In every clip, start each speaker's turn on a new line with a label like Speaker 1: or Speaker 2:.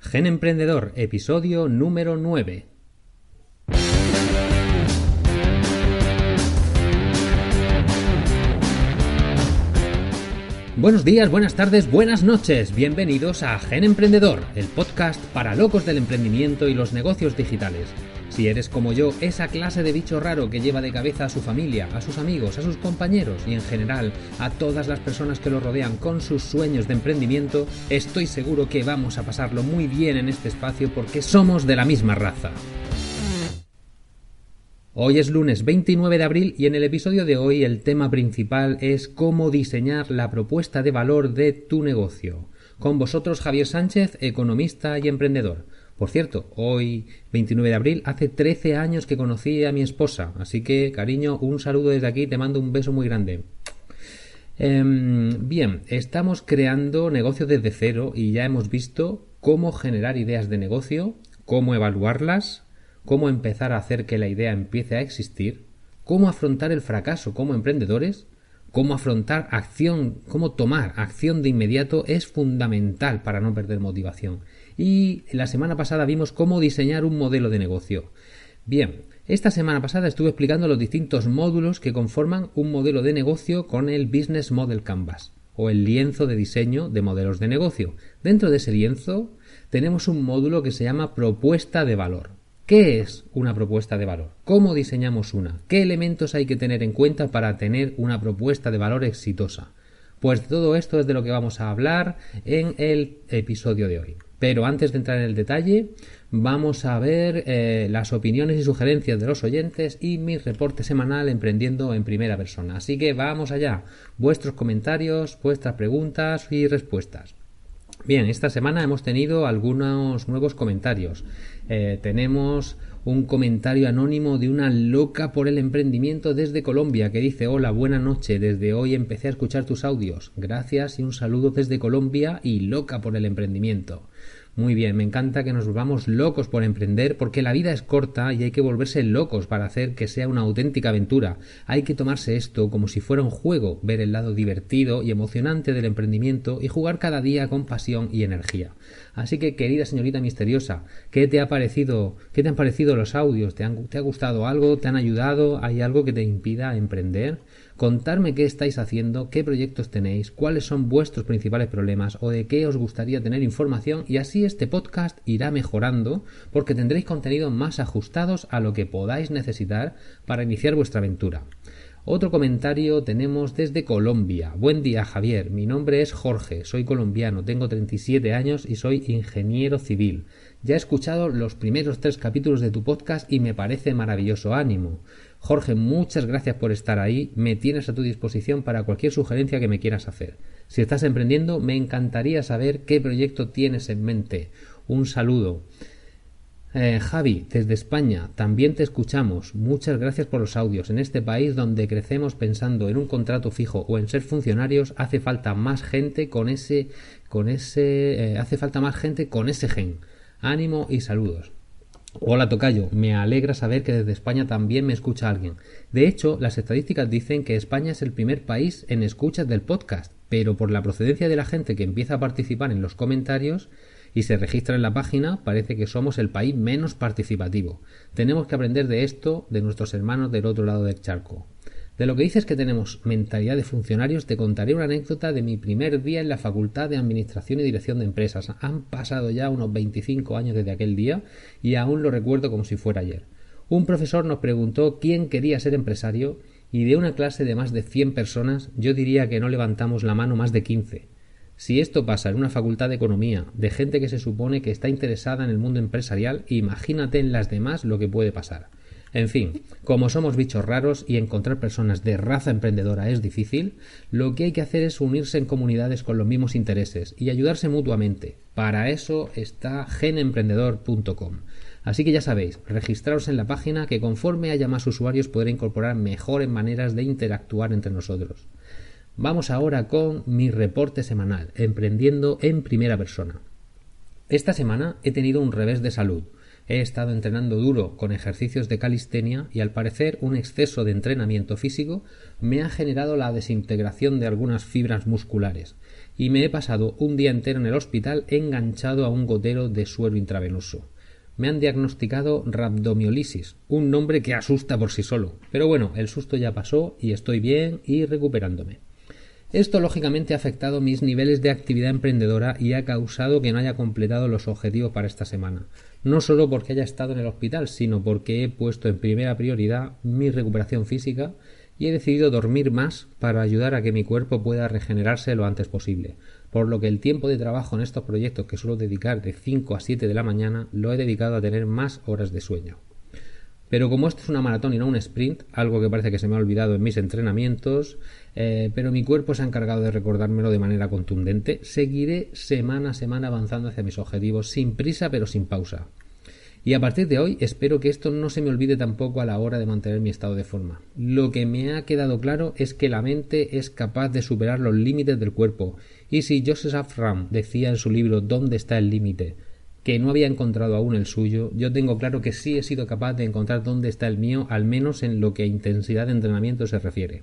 Speaker 1: Gen Emprendedor, episodio número 9. Buenos días, buenas tardes, buenas noches. Bienvenidos a Gen Emprendedor, el podcast para locos del emprendimiento y los negocios digitales. Si eres como yo, esa clase de bicho raro que lleva de cabeza a su familia, a sus amigos, a sus compañeros y en general a todas las personas que lo rodean con sus sueños de emprendimiento, estoy seguro que vamos a pasarlo muy bien en este espacio porque somos de la misma raza. Hoy es lunes 29 de abril y en el episodio de hoy el tema principal es cómo diseñar la propuesta de valor de tu negocio. Con vosotros Javier Sánchez, economista y emprendedor. Por cierto, hoy 29 de abril hace 13 años que conocí a mi esposa, así que cariño, un saludo desde aquí, te mando un beso muy grande. Em, bien, estamos creando negocios desde cero y ya hemos visto cómo generar ideas de negocio, cómo evaluarlas, cómo empezar a hacer que la idea empiece a existir, cómo afrontar el fracaso como emprendedores, cómo afrontar acción, cómo tomar acción de inmediato es fundamental para no perder motivación y la semana pasada vimos cómo diseñar un modelo de negocio. Bien, esta semana pasada estuve explicando los distintos módulos que conforman un modelo de negocio con el Business Model Canvas o el lienzo de diseño de modelos de negocio. Dentro de ese lienzo tenemos un módulo que se llama propuesta de valor. ¿Qué es una propuesta de valor? ¿Cómo diseñamos una? ¿Qué elementos hay que tener en cuenta para tener una propuesta de valor exitosa? Pues todo esto es de lo que vamos a hablar en el episodio de hoy. Pero antes de entrar en el detalle, vamos a ver eh, las opiniones y sugerencias de los oyentes y mi reporte semanal emprendiendo en primera persona. Así que vamos allá. Vuestros comentarios, vuestras preguntas y respuestas. Bien, esta semana hemos tenido algunos nuevos comentarios. Eh, tenemos un comentario anónimo de una loca por el emprendimiento desde Colombia que dice hola, buena noche, desde hoy empecé a escuchar tus audios. Gracias y un saludo desde Colombia y loca por el emprendimiento. Muy bien, me encanta que nos volvamos locos por emprender porque la vida es corta y hay que volverse locos para hacer que sea una auténtica aventura. Hay que tomarse esto como si fuera un juego, ver el lado divertido y emocionante del emprendimiento y jugar cada día con pasión y energía. Así que, querida señorita misteriosa, ¿qué te ha parecido? ¿Qué te han parecido los audios? ¿Te, han, ¿Te ha gustado algo? ¿Te han ayudado? ¿Hay algo que te impida emprender? contarme qué estáis haciendo, qué proyectos tenéis, cuáles son vuestros principales problemas o de qué os gustaría tener información y así este podcast irá mejorando porque tendréis contenido más ajustados a lo que podáis necesitar para iniciar vuestra aventura. Otro comentario tenemos desde Colombia. Buen día Javier, mi nombre es Jorge, soy colombiano, tengo 37 años y soy ingeniero civil. Ya he escuchado los primeros tres capítulos de tu podcast y me parece maravilloso ánimo. Jorge, muchas gracias por estar ahí. Me tienes a tu disposición para cualquier sugerencia que me quieras hacer. Si estás emprendiendo, me encantaría saber qué proyecto tienes en mente. Un saludo. Eh, Javi, desde España, también te escuchamos. Muchas gracias por los audios. En este país donde crecemos pensando en un contrato fijo o en ser funcionarios, hace falta más gente con ese, con ese, eh, hace falta más gente con ese gen. Ánimo y saludos. Hola Tocayo, me alegra saber que desde España también me escucha alguien. De hecho, las estadísticas dicen que España es el primer país en escuchas del podcast, pero por la procedencia de la gente que empieza a participar en los comentarios y se registra en la página, parece que somos el país menos participativo. Tenemos que aprender de esto de nuestros hermanos del otro lado del charco. De lo que dices que tenemos mentalidad de funcionarios, te contaré una anécdota de mi primer día en la Facultad de Administración y Dirección de Empresas. Han pasado ya unos 25 años desde aquel día y aún lo recuerdo como si fuera ayer. Un profesor nos preguntó quién quería ser empresario y de una clase de más de 100 personas yo diría que no levantamos la mano más de 15. Si esto pasa en una facultad de economía, de gente que se supone que está interesada en el mundo empresarial, imagínate en las demás lo que puede pasar. En fin, como somos bichos raros y encontrar personas de raza emprendedora es difícil, lo que hay que hacer es unirse en comunidades con los mismos intereses y ayudarse mutuamente. Para eso está genemprendedor.com. Así que ya sabéis, registraros en la página que conforme haya más usuarios podré incorporar mejores maneras de interactuar entre nosotros. Vamos ahora con mi reporte semanal, emprendiendo en primera persona. Esta semana he tenido un revés de salud He estado entrenando duro con ejercicios de calistenia y al parecer un exceso de entrenamiento físico me ha generado la desintegración de algunas fibras musculares y me he pasado un día entero en el hospital enganchado a un gotero de suero intravenoso. Me han diagnosticado rhabdomiolisis, un nombre que asusta por sí solo. Pero bueno, el susto ya pasó y estoy bien y recuperándome. Esto lógicamente ha afectado mis niveles de actividad emprendedora y ha causado que no haya completado los objetivos para esta semana no solo porque haya estado en el hospital, sino porque he puesto en primera prioridad mi recuperación física y he decidido dormir más para ayudar a que mi cuerpo pueda regenerarse lo antes posible, por lo que el tiempo de trabajo en estos proyectos que suelo dedicar de 5 a 7 de la mañana lo he dedicado a tener más horas de sueño. Pero como esto es una maratón y no un sprint, algo que parece que se me ha olvidado en mis entrenamientos, eh, pero mi cuerpo se ha encargado de recordármelo de manera contundente, seguiré semana a semana avanzando hacia mis objetivos sin prisa pero sin pausa. Y a partir de hoy espero que esto no se me olvide tampoco a la hora de mantener mi estado de forma. Lo que me ha quedado claro es que la mente es capaz de superar los límites del cuerpo. Y si Joseph Afram decía en su libro ¿Dónde está el límite? Que no había encontrado aún el suyo, yo tengo claro que sí he sido capaz de encontrar dónde está el mío, al menos en lo que a intensidad de entrenamiento se refiere.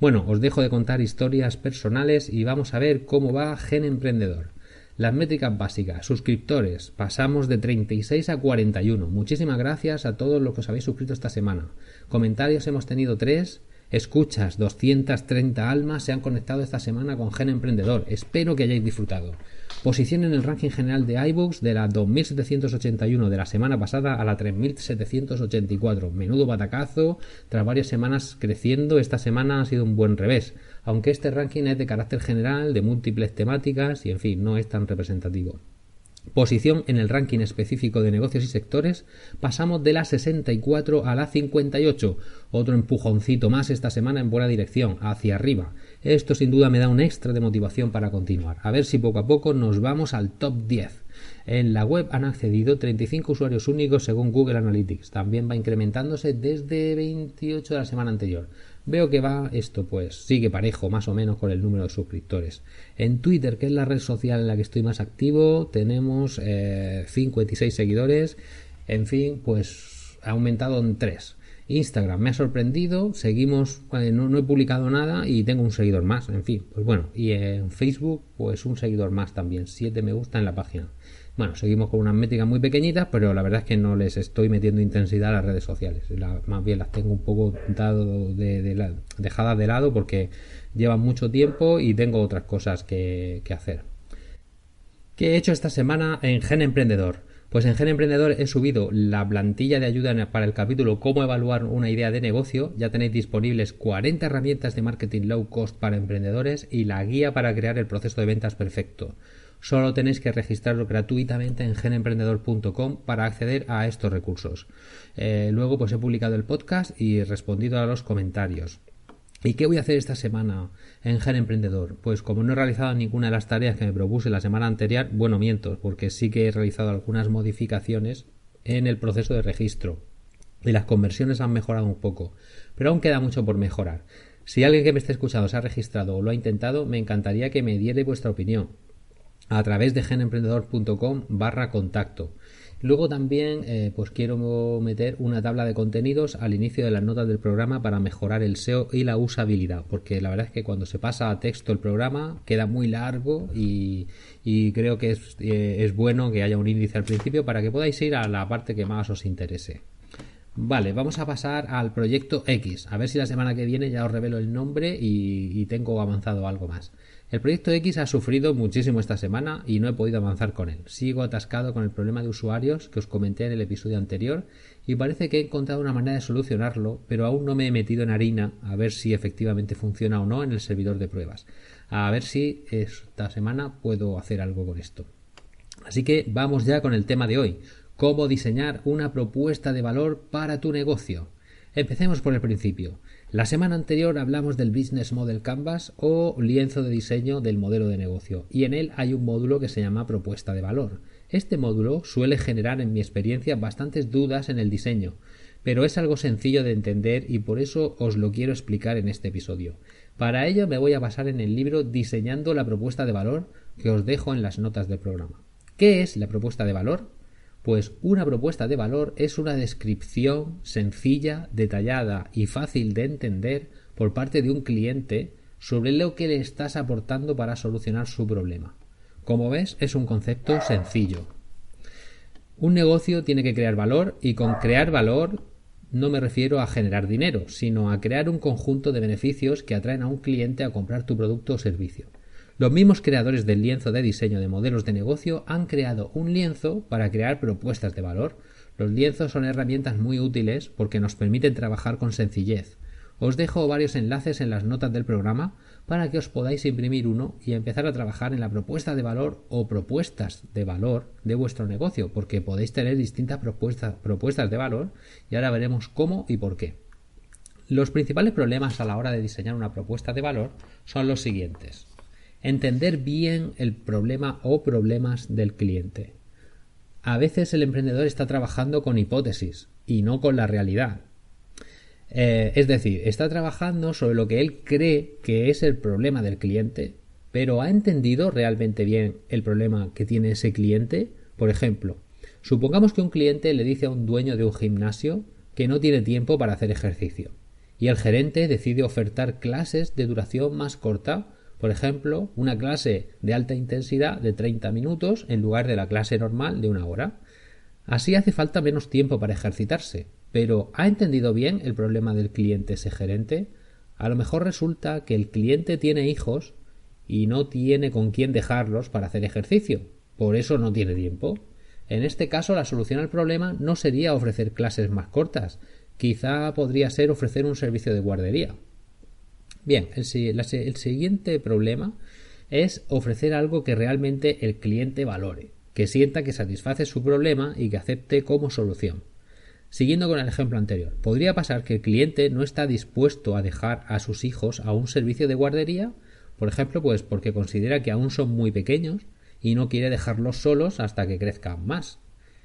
Speaker 1: Bueno, os dejo de contar historias personales y vamos a ver cómo va Gen Emprendedor. Las métricas básicas, suscriptores, pasamos de 36 a 41. Muchísimas gracias a todos los que os habéis suscrito esta semana. Comentarios hemos tenido 3, escuchas 230 almas se han conectado esta semana con Gen Emprendedor. Espero que hayáis disfrutado. Posición en el ranking general de iBooks de la 2781 de la semana pasada a la 3784. Menudo batacazo. Tras varias semanas creciendo, esta semana ha sido un buen revés. Aunque este ranking es de carácter general, de múltiples temáticas y en fin, no es tan representativo. Posición en el ranking específico de negocios y sectores, pasamos de la 64 a la 58. Otro empujoncito más esta semana en buena dirección, hacia arriba. Esto sin duda me da un extra de motivación para continuar. A ver si poco a poco nos vamos al top 10. En la web han accedido 35 usuarios únicos según Google Analytics. También va incrementándose desde 28 de la semana anterior. Veo que va esto pues sigue parejo más o menos con el número de suscriptores. En Twitter, que es la red social en la que estoy más activo, tenemos eh, 56 seguidores. En fin, pues ha aumentado en 3. Instagram me ha sorprendido, seguimos, eh, no, he publicado nada y tengo un seguidor más, en fin, pues bueno, y en Facebook pues un seguidor más también, 7 me gusta en la página. Bueno, seguimos con unas métricas muy pequeñitas, pero la verdad es que no les estoy metiendo intensidad a las redes sociales. más bien las tengo un poco dado de, dejadas de lado porque llevan mucho tiempo y tengo otras cosas que, que hacer. ¿Qué he hecho esta semana en Gen Emprendedor? Pues en Gen Emprendedor he subido la plantilla de ayuda para el capítulo Cómo evaluar una idea de negocio. Ya tenéis disponibles 40 herramientas de marketing low cost para emprendedores y la guía para crear el proceso de ventas perfecto. Solo tenéis que registrarlo gratuitamente en genemprendedor.com para acceder a estos recursos. Eh, luego pues he publicado el podcast y respondido a los comentarios. ¿Y qué voy a hacer esta semana en Gen Emprendedor? Pues como no he realizado ninguna de las tareas que me propuse la semana anterior, bueno, miento, porque sí que he realizado algunas modificaciones en el proceso de registro. Y las conversiones han mejorado un poco, pero aún queda mucho por mejorar. Si alguien que me esté escuchando se ha registrado o lo ha intentado, me encantaría que me diera vuestra opinión a través de genemprendedor.com barra contacto. Luego también eh, pues quiero meter una tabla de contenidos al inicio de las notas del programa para mejorar el SEO y la usabilidad, porque la verdad es que cuando se pasa a texto el programa queda muy largo y, creo que es, eh, es bueno que haya un índice al principio para que podáis ir a la parte que más os interese. Vale, vamos a pasar al proyecto X. A ver si la semana que viene ya os revelo el nombre y tengo avanzado algo más. El proyecto X ha sufrido muchísimo esta semana y no he podido avanzar con él. Sigo atascado con el problema de usuarios que os comenté en el episodio anterior y parece que he encontrado una manera de solucionarlo, pero aún no me he metido en harina a ver si efectivamente funciona o no en el servidor de pruebas. A ver si esta semana puedo hacer algo con esto. Así que vamos ya con el tema de hoy. cómo diseñar una propuesta de valor para tu negocio. Empecemos por el principio. La semana anterior hablamos del Business Model Canvas o lienzo de diseño del modelo de negocio y en él hay un módulo que se llama propuesta de valor. Este módulo suele generar en mi experiencia bastantes dudas en el diseño, pero es algo sencillo de entender y por eso os lo quiero explicar en este episodio. Para ello me voy a basar en el libro Diseñando la propuesta de valor que os dejo en las notas del programa. ¿Qué es la propuesta de valor? Pues una propuesta de valor es una descripción sencilla, detallada y fácil de entender por parte de un cliente sobre lo que le estás aportando para solucionar su problema. Como ves, es un concepto sencillo. Un negocio tiene que crear valor y con crear valor no me refiero a generar dinero, sino a crear un conjunto de beneficios que atraen a un cliente a comprar tu producto o servicio. Los mismos creadores del lienzo de diseño de modelos de negocio han creado un lienzo para crear propuestas de valor. Los lienzos son herramientas muy útiles porque nos permiten trabajar con sencillez. Os dejo varios enlaces en las notas del programa para que os podáis imprimir uno y empezar a trabajar en la propuesta de valor o propuestas de valor de vuestro negocio, porque podéis tener distintas propuestas, propuestas de valor y ahora veremos cómo y por qué. Los principales problemas a la hora de diseñar una propuesta de valor son los siguientes entender bien el problema o problemas del cliente. A veces el emprendedor está trabajando con hipótesis y no con la realidad. Eh, es decir, está trabajando sobre lo que él cree que es el problema del cliente, pero ¿ha entendido realmente bien el problema que tiene ese cliente? Por ejemplo, supongamos que un cliente le dice a un dueño de un gimnasio que no tiene tiempo para hacer ejercicio, y el gerente decide ofertar clases de duración más corta por ejemplo, una clase de alta intensidad de 30 minutos en lugar de la clase normal de una hora. Así hace falta menos tiempo para ejercitarse. Pero ¿ha entendido bien el problema del cliente ese gerente? A lo mejor resulta que el cliente tiene hijos y no tiene con quién dejarlos para hacer ejercicio. Por eso no tiene tiempo. En este caso, la solución al problema no sería ofrecer clases más cortas. Quizá podría ser ofrecer un servicio de guardería. Bien, el, siguiente problema es ofrecer algo que realmente el cliente valore, que sienta que satisface su problema y que acepte como solución. Siguiendo con el ejemplo anterior, podría pasar que el cliente no está dispuesto a dejar a sus hijos a un servicio de guardería, por ejemplo, pues porque considera que aún son muy pequeños y no quiere dejarlos solos hasta que crezcan más.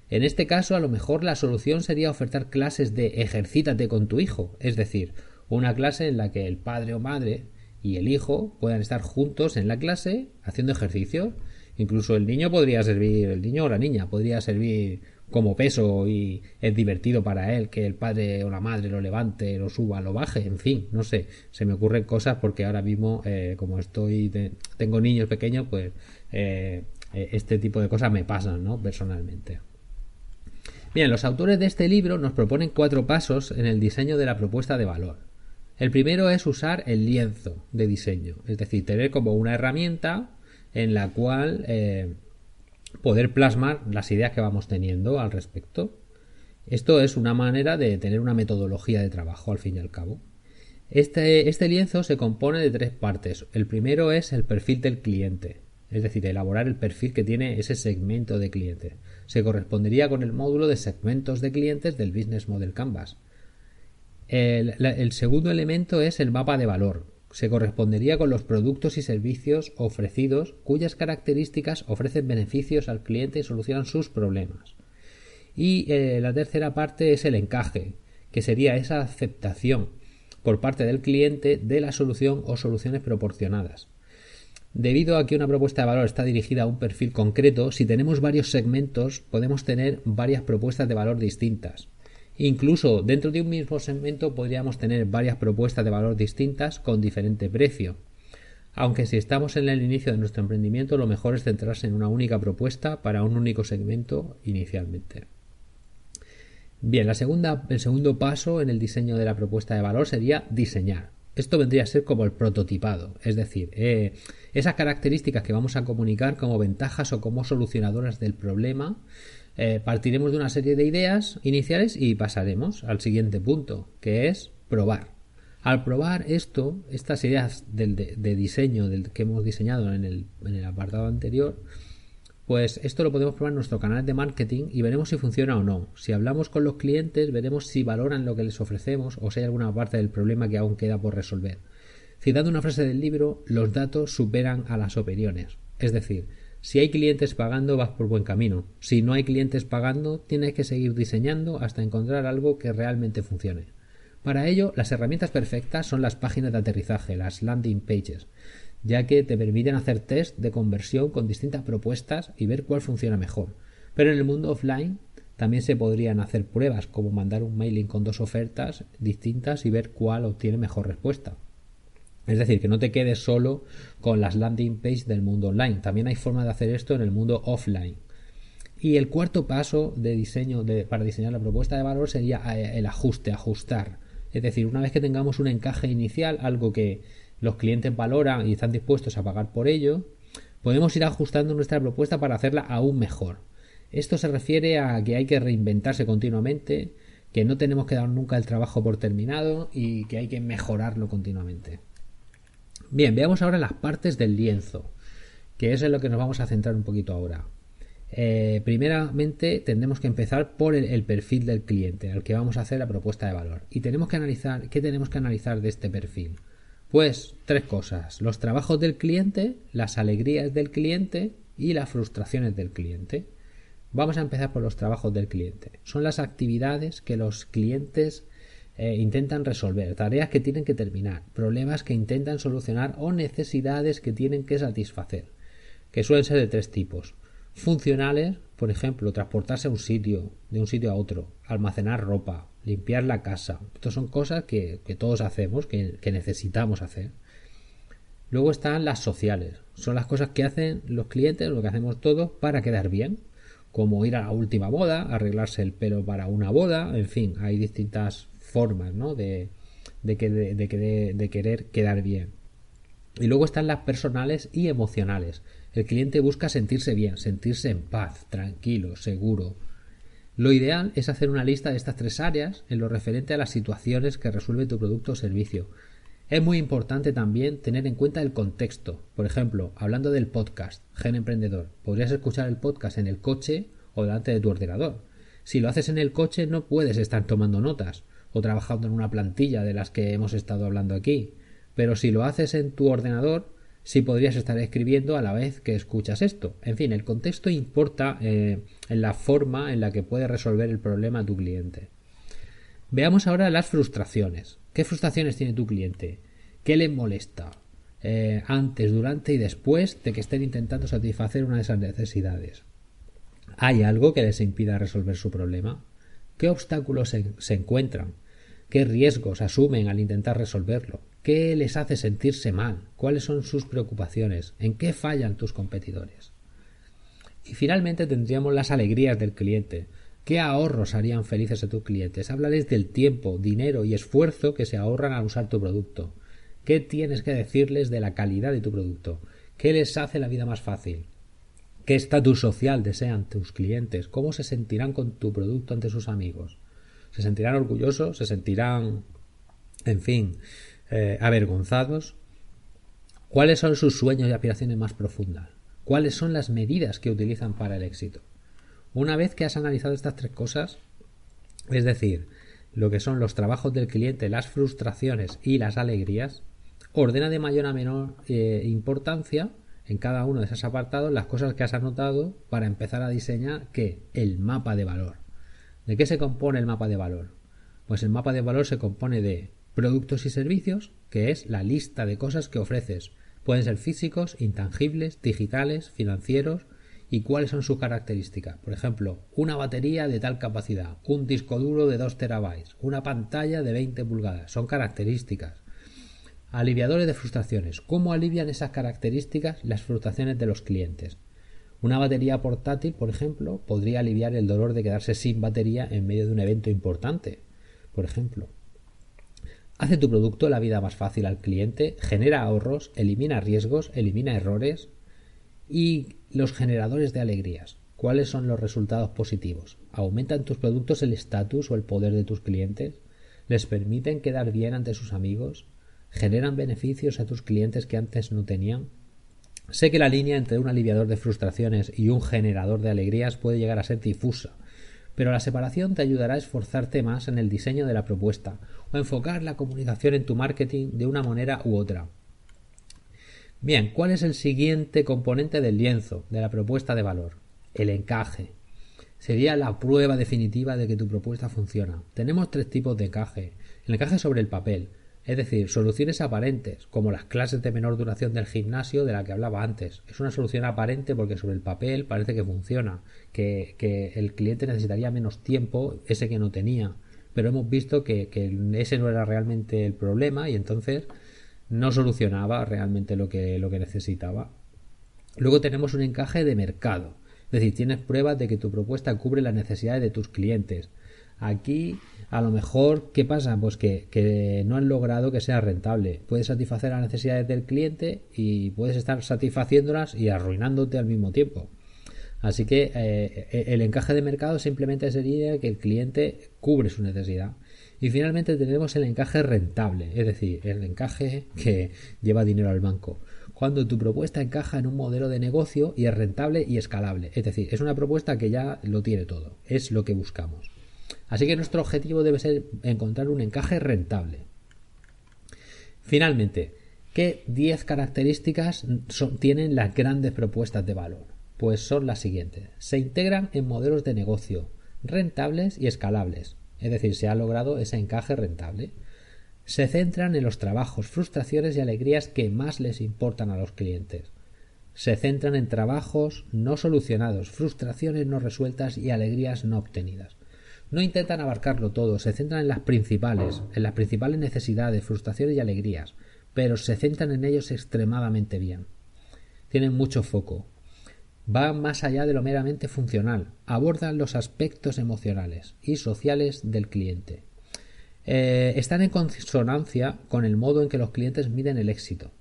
Speaker 1: En este caso, a lo mejor la solución sería ofertar clases de ejercítate con tu hijo, es decir, una clase en la que el padre o madre y el hijo puedan estar juntos en la clase haciendo ejercicio. Incluso el niño podría servir, el niño o la niña podría servir como peso y es divertido para él que el padre o la madre lo levante, lo suba, lo baje, en fin, no sé, se me ocurren cosas porque ahora mismo eh, como estoy, tengo niños pequeños, pues eh, eh, este tipo de cosas me pasan, ¿no? Personalmente. Bien, los autores de este libro nos proponen cuatro pasos en el diseño de la propuesta de valor. El primero es usar el lienzo de diseño, es decir, tener como una herramienta en la cual eh, poder plasmar las ideas que vamos teniendo al respecto. Esto es una manera de tener una metodología de trabajo al fin y al cabo. Este, este lienzo se compone de tres partes. El primero es el perfil del cliente, es decir, elaborar el perfil que tiene ese segmento de cliente. Se correspondería con el módulo de segmentos de clientes del Business Model Canvas. El, segundo elemento es el mapa de valor. Se correspondería con los productos y servicios ofrecidos cuyas características ofrecen beneficios al cliente y solucionan sus problemas. Y eh, la tercera parte es el encaje, que sería esa aceptación por parte del cliente de la solución o soluciones proporcionadas. Debido a que una propuesta de valor está dirigida a un perfil concreto, si tenemos varios segmentos podemos tener varias propuestas de valor distintas. Incluso dentro de un mismo segmento podríamos tener varias propuestas de valor distintas con diferente precio. Aunque si estamos en el inicio de nuestro emprendimiento, lo mejor es centrarse en una única propuesta para un único segmento inicialmente. Bien, la segunda, el segundo paso en el diseño de la propuesta de valor sería diseñar. Esto vendría a ser como el prototipado, es decir, eh, esas características que vamos a comunicar como ventajas o como solucionadoras del problema eh, partiremos de una serie de ideas iniciales y pasaremos al siguiente punto, que es probar. Al probar esto, estas ideas de, diseño del que hemos diseñado en el, apartado anterior, Pues esto lo podemos probar en nuestro canal de marketing y veremos si funciona o no. Si hablamos con los clientes, veremos si valoran lo que les ofrecemos o si hay alguna parte del problema que aún queda por resolver. Citando una frase del libro, los datos superan a las opiniones. Es decir, si hay clientes pagando, vas por buen camino. Si no hay clientes pagando, tienes que seguir diseñando hasta encontrar algo que realmente funcione. Para ello, las herramientas perfectas son las páginas de aterrizaje, las landing pages ya que te permiten hacer test de conversión con distintas propuestas y ver cuál funciona mejor. Pero en el mundo offline también se podrían hacer pruebas, como mandar un mailing con dos ofertas distintas y ver cuál obtiene mejor respuesta. Es decir, que no te quedes solo con las landing pages del mundo online. También hay forma de hacer esto en el mundo offline. Y el cuarto paso de diseño para diseñar la propuesta de valor sería eh, el ajuste, ajustar. Es decir, una vez que tengamos un encaje inicial, algo que los clientes valoran y están dispuestos a pagar por ello, podemos ir ajustando nuestra propuesta para hacerla aún mejor. Esto se refiere a que hay que reinventarse continuamente, que no tenemos que dar nunca el trabajo por terminado y que hay que mejorarlo continuamente. Bien, veamos ahora las partes del lienzo, que es en lo que nos vamos a centrar un poquito ahora. Eh, primeramente tendremos que empezar por el, el, perfil del cliente al que vamos a hacer la propuesta de valor y tenemos que analizar qué tenemos que analizar de este perfil pues tres cosas, los trabajos del cliente, las alegrías del cliente y las frustraciones del cliente. Vamos a empezar por los trabajos del cliente. Son las actividades que los clientes eh, intentan resolver, tareas que tienen que terminar, problemas que intentan solucionar o necesidades que tienen que satisfacer, que suelen ser de tres tipos. Funcionales, por ejemplo, transportarse a un sitio, de un sitio a otro, almacenar ropa, limpiar la casa. Estas son cosas que, todos hacemos, que, necesitamos hacer. Luego están las sociales. Son las cosas que hacen los clientes, lo que hacemos todos, para quedar bien. Como ir a la última boda, arreglarse el pelo para una boda, en fin, hay distintas formas ¿no? de, de, de querer quedar bien. Y luego están las personales y emocionales. El cliente busca sentirse bien, sentirse en paz, tranquilo, seguro, lo ideal es hacer una lista de estas tres áreas en lo referente a las situaciones que resuelve tu producto o servicio. Es muy importante también tener en cuenta el contexto. Por ejemplo, hablando del podcast, Gen Emprendedor, podrías escuchar el podcast en el coche o delante de tu ordenador. Si lo haces en el coche no puedes estar tomando notas o trabajando en una plantilla de las que hemos estado hablando aquí. Pero si lo haces en tu ordenador, si podrías estar escribiendo a la vez que escuchas esto. En fin, el contexto importa eh, en la forma en la que puedes resolver el problema tu cliente. Veamos ahora las frustraciones. ¿Qué frustraciones tiene tu cliente? ¿Qué le molesta? Eh, antes, durante y después de que estén intentando satisfacer una de esas necesidades. ¿Hay algo que les impida resolver su problema? ¿Qué obstáculos se encuentran? ¿Qué riesgos asumen al intentar resolverlo? ¿Qué les hace sentirse mal? ¿Cuáles son sus preocupaciones? ¿En qué fallan tus competidores? Y finalmente tendríamos las alegrías del cliente. ¿Qué ahorros harían felices a tus clientes? Háblales del tiempo, dinero y esfuerzo que se ahorran al usar tu producto. ¿Qué tienes que decirles de la calidad de tu producto? ¿Qué les hace la vida más fácil? ¿Qué estatus social desean tus clientes? ¿Cómo se sentirán con tu producto ante sus amigos? ¿Se sentirán orgullosos? ¿Se sentirán... en fin, eh, avergonzados? ¿Cuáles son sus sueños y aspiraciones más profundas? ¿Cuáles son las medidas que utilizan para el éxito? Una vez que has analizado estas tres cosas, es decir, lo que son los trabajos del cliente, las frustraciones y las alegrías, ordena de mayor a menor eh, importancia en cada uno de esos apartados las cosas que has anotado para empezar a diseñar ¿qué? el mapa de valor. ¿De qué se compone el mapa de valor? Pues el mapa de valor se compone de Productos y servicios, que es la lista de cosas que ofreces. Pueden ser físicos, intangibles, digitales, financieros y cuáles son sus características. Por ejemplo, una batería de tal capacidad, un disco duro de 2 terabytes, una pantalla de 20 pulgadas. Son características. Aliviadores de frustraciones. ¿Cómo alivian esas características las frustraciones de los clientes? Una batería portátil, por ejemplo, podría aliviar el dolor de quedarse sin batería en medio de un evento importante. Por ejemplo, Hace tu producto la vida más fácil al cliente, genera ahorros, elimina riesgos, elimina errores y los generadores de alegrías. ¿Cuáles son los resultados positivos? ¿Aumentan tus productos el estatus o el poder de tus clientes? ¿Les permiten quedar bien ante sus amigos? ¿Generan beneficios a tus clientes que antes no tenían? Sé que la línea entre un aliviador de frustraciones y un generador de alegrías puede llegar a ser difusa, pero la separación te ayudará a esforzarte más en el diseño de la propuesta o enfocar la comunicación en tu marketing de una manera u otra. Bien, ¿cuál es el siguiente componente del lienzo de la propuesta de valor? El encaje. Sería la prueba definitiva de que tu propuesta funciona. Tenemos tres tipos de encaje. El encaje sobre el papel, es decir, soluciones aparentes, como las clases de menor duración del gimnasio de la que hablaba antes. Es una solución aparente porque sobre el papel parece que funciona, que, el cliente necesitaría menos tiempo, ese que no tenía. Pero hemos visto que, ese no era realmente el problema y entonces no solucionaba realmente lo que, lo que necesitaba. Luego tenemos un encaje de mercado. Es decir, tienes pruebas de que tu propuesta cubre las necesidades de tus clientes. Aquí a lo mejor, ¿qué pasa? Pues que, no han logrado que sea rentable. Puedes satisfacer las necesidades del cliente y puedes estar satisfaciéndolas y arruinándote al mismo tiempo. Así que eh, el encaje de mercado simplemente sería que el cliente cubre su necesidad. Y finalmente tenemos el encaje rentable, es decir, el encaje que lleva dinero al banco. Cuando tu propuesta encaja en un modelo de negocio y es rentable y escalable. Es decir, es una propuesta que ya lo tiene todo. Es lo que buscamos. Así que nuestro objetivo debe ser encontrar un encaje rentable. Finalmente, ¿qué 10 características tienen las grandes propuestas de valor? Pues son las siguientes. Se integran en modelos de negocio rentables y escalables. Es decir, se ha logrado ese encaje rentable. Se centran en los trabajos, frustraciones y alegrías que más les importan a los clientes. Se centran en trabajos no solucionados, frustraciones no resueltas y alegrías no obtenidas. No intentan abarcarlo todo, se centran en las principales, en las principales necesidades, frustraciones y alegrías, pero se centran en ellos extremadamente bien. Tienen mucho foco. Van más allá de lo meramente funcional, abordan los aspectos emocionales y sociales del cliente. Eh, están en consonancia con el modo en que los clientes miden el éxito.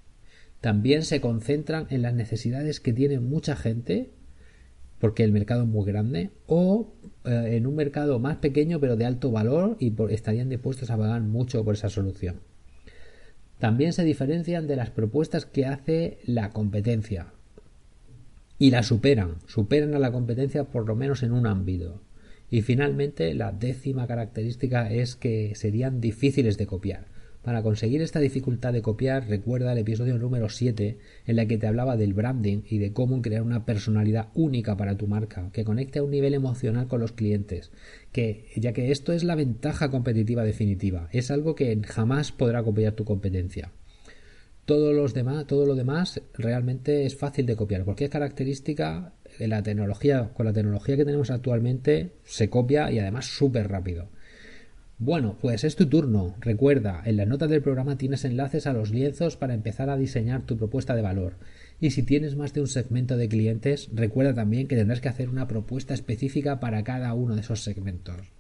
Speaker 1: También se concentran en las necesidades que tiene mucha gente porque el mercado es muy grande, o eh, en un mercado más pequeño pero de alto valor y estarían dispuestos a pagar mucho por esa solución. También se diferencian de las propuestas que hace la competencia y la superan, superan a la competencia por lo menos en un ámbito. Y finalmente la décima característica es que serían difíciles de copiar. Para conseguir esta dificultad de copiar, recuerda el episodio número 7 en la que te hablaba del branding y de cómo crear una personalidad única para tu marca, que conecte a un nivel emocional con los clientes, que ya que esto es la ventaja competitiva definitiva, es algo que jamás podrá copiar tu competencia. Todo, los demás, todo lo demás realmente es fácil de copiar. Cualquier característica en la tecnología, con la tecnología que tenemos actualmente, se copia y además súper rápido. Bueno, pues es tu turno. Recuerda, en las notas del programa tienes enlaces a los lienzos para empezar a diseñar tu propuesta de valor. Y si tienes más de un segmento de clientes, recuerda también que tendrás que hacer una propuesta específica para cada uno de esos segmentos.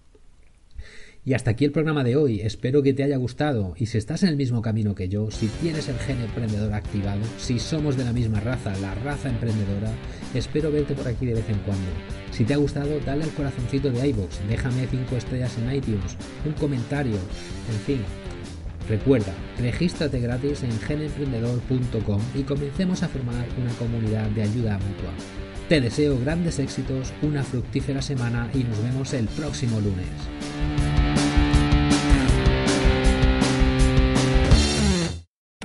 Speaker 1: Y hasta aquí el programa de hoy. Espero que te haya gustado. Y si estás en el mismo camino que yo, si tienes el gen emprendedor activado, si somos de la misma raza, la raza emprendedora, espero verte por aquí de vez en cuando. Si te ha gustado, dale al corazoncito de iVoox, déjame 5 estrellas en iTunes, un comentario, en fin. Recuerda, regístrate gratis en genemprendedor.com y comencemos a formar una comunidad de ayuda mutua. Te deseo grandes éxitos, una fructífera semana y nos vemos el próximo lunes.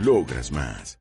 Speaker 2: Logras más.